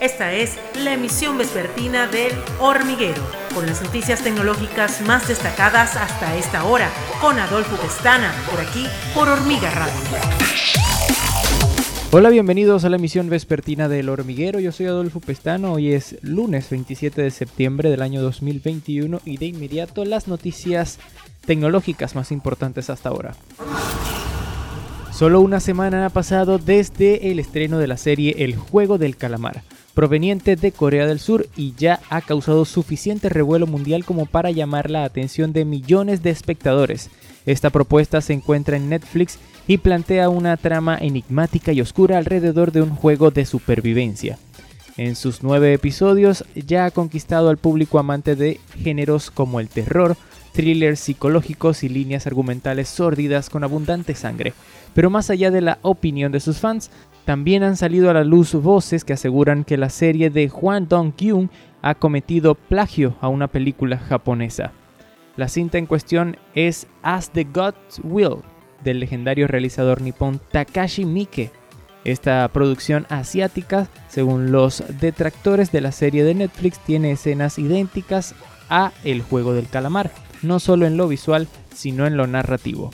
Esta es la emisión vespertina del Hormiguero, con las noticias tecnológicas más destacadas hasta esta hora, con Adolfo Pestana, por aquí, por Hormiga Radio. Hola, bienvenidos a la emisión vespertina del Hormiguero. Yo soy Adolfo Pestano. Hoy es lunes 27 de septiembre del año 2021 y de inmediato las noticias tecnológicas más importantes hasta ahora. Solo una semana ha pasado desde el estreno de la serie El Juego del Calamar, proveniente de Corea del Sur y ya ha causado suficiente revuelo mundial como para llamar la atención de millones de espectadores. Esta propuesta se encuentra en Netflix y plantea una trama enigmática y oscura alrededor de un juego de supervivencia. En sus nueve episodios ya ha conquistado al público amante de géneros como el terror, thrillers psicológicos y líneas argumentales sórdidas con abundante sangre. Pero más allá de la opinión de sus fans, también han salido a la luz voces que aseguran que la serie de Hwang Dong-kyung ha cometido plagio a una película japonesa. La cinta en cuestión es As the Gods Will, del legendario realizador nipón Takashi Miike. Esta producción asiática, según los detractores de la serie de Netflix, tiene escenas idénticas a El juego del calamar, no solo en lo visual, sino en lo narrativo.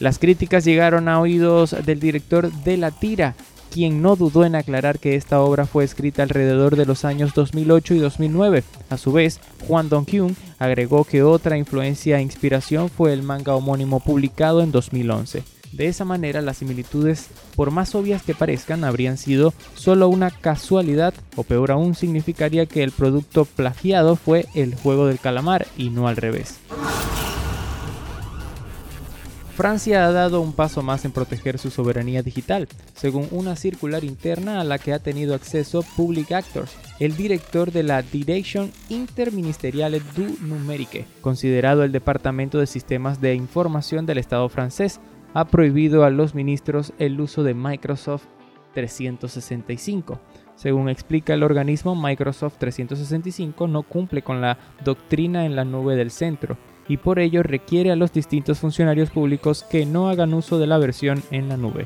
Las críticas llegaron a oídos del director de la tira, quien no dudó en aclarar que esta obra fue escrita alrededor de los años 2008 y 2009. A su vez, Juan Dong-kyun agregó que otra influencia e inspiración fue el manga homónimo publicado en 2011. De esa manera, las similitudes, por más obvias que parezcan, habrían sido solo una casualidad o peor aún significaría que el producto plagiado fue el juego del calamar y no al revés. Francia ha dado un paso más en proteger su soberanía digital, según una circular interna a la que ha tenido acceso Public Actors, el director de la Direction Interministeriale du Numérique, considerado el Departamento de Sistemas de Información del Estado francés, ha prohibido a los ministros el uso de Microsoft 365. Según explica el organismo, Microsoft 365 no cumple con la doctrina en la nube del centro y por ello requiere a los distintos funcionarios públicos que no hagan uso de la versión en la nube.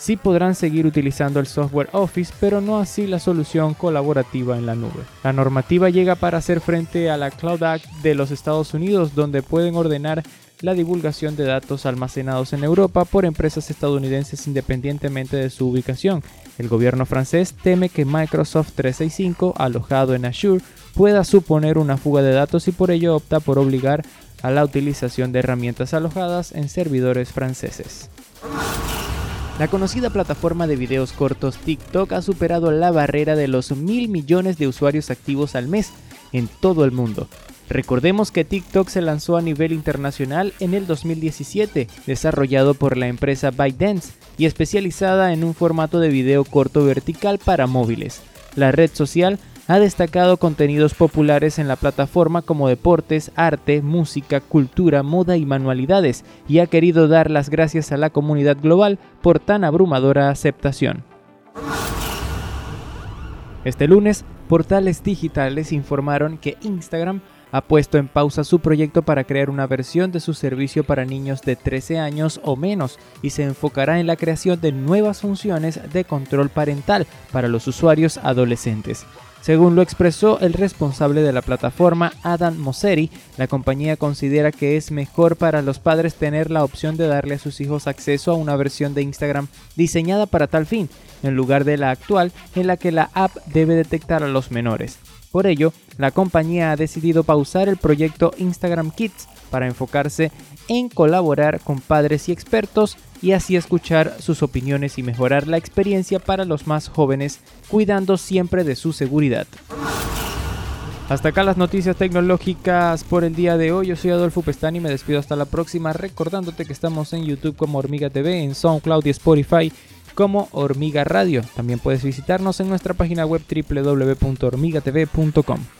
Sí podrán seguir utilizando el software Office, pero no así la solución colaborativa en la nube. La normativa llega para hacer frente a la Cloud Act de los Estados Unidos, donde pueden ordenar la divulgación de datos almacenados en Europa por empresas estadounidenses independientemente de su ubicación. El gobierno francés teme que Microsoft 365, alojado en Azure, pueda suponer una fuga de datos y por ello opta por obligar a la utilización de herramientas alojadas en servidores franceses. La conocida plataforma de videos cortos TikTok ha superado la barrera de los mil millones de usuarios activos al mes en todo el mundo, Recordemos que TikTok se lanzó a nivel internacional en el 2017, desarrollado por la empresa ByteDance y especializada en un formato de video corto vertical para móviles. La red social ha destacado contenidos populares en la plataforma como deportes, arte, música, cultura, moda y manualidades, y ha querido dar las gracias a la comunidad global por tan abrumadora aceptación. Este lunes, portales digitales informaron que Instagram ha puesto en pausa su proyecto para crear una versión de su servicio para niños de 13 años o menos y se enfocará en la creación de nuevas funciones de control parental para los usuarios adolescentes. Según lo expresó el responsable de la plataforma, Adam Mosseri, la compañía considera que es mejor para los padres tener la opción de darle a sus hijos acceso a una versión de Instagram diseñada para tal fin, en lugar de la actual en la que la app debe detectar a los menores. Por ello, la compañía ha decidido pausar el proyecto Instagram Kids para enfocarse en colaborar con padres y expertos y así escuchar sus opiniones y mejorar la experiencia para los más jóvenes, cuidando siempre de su seguridad. Hasta acá las noticias tecnológicas por el día de hoy. Yo soy Adolfo Pestani y me despido hasta la próxima, recordándote que estamos en YouTube como Hormiga TV, en SoundCloud y Spotify como Hormiga Radio. También puedes visitarnos en nuestra página web www.hormigatv.com.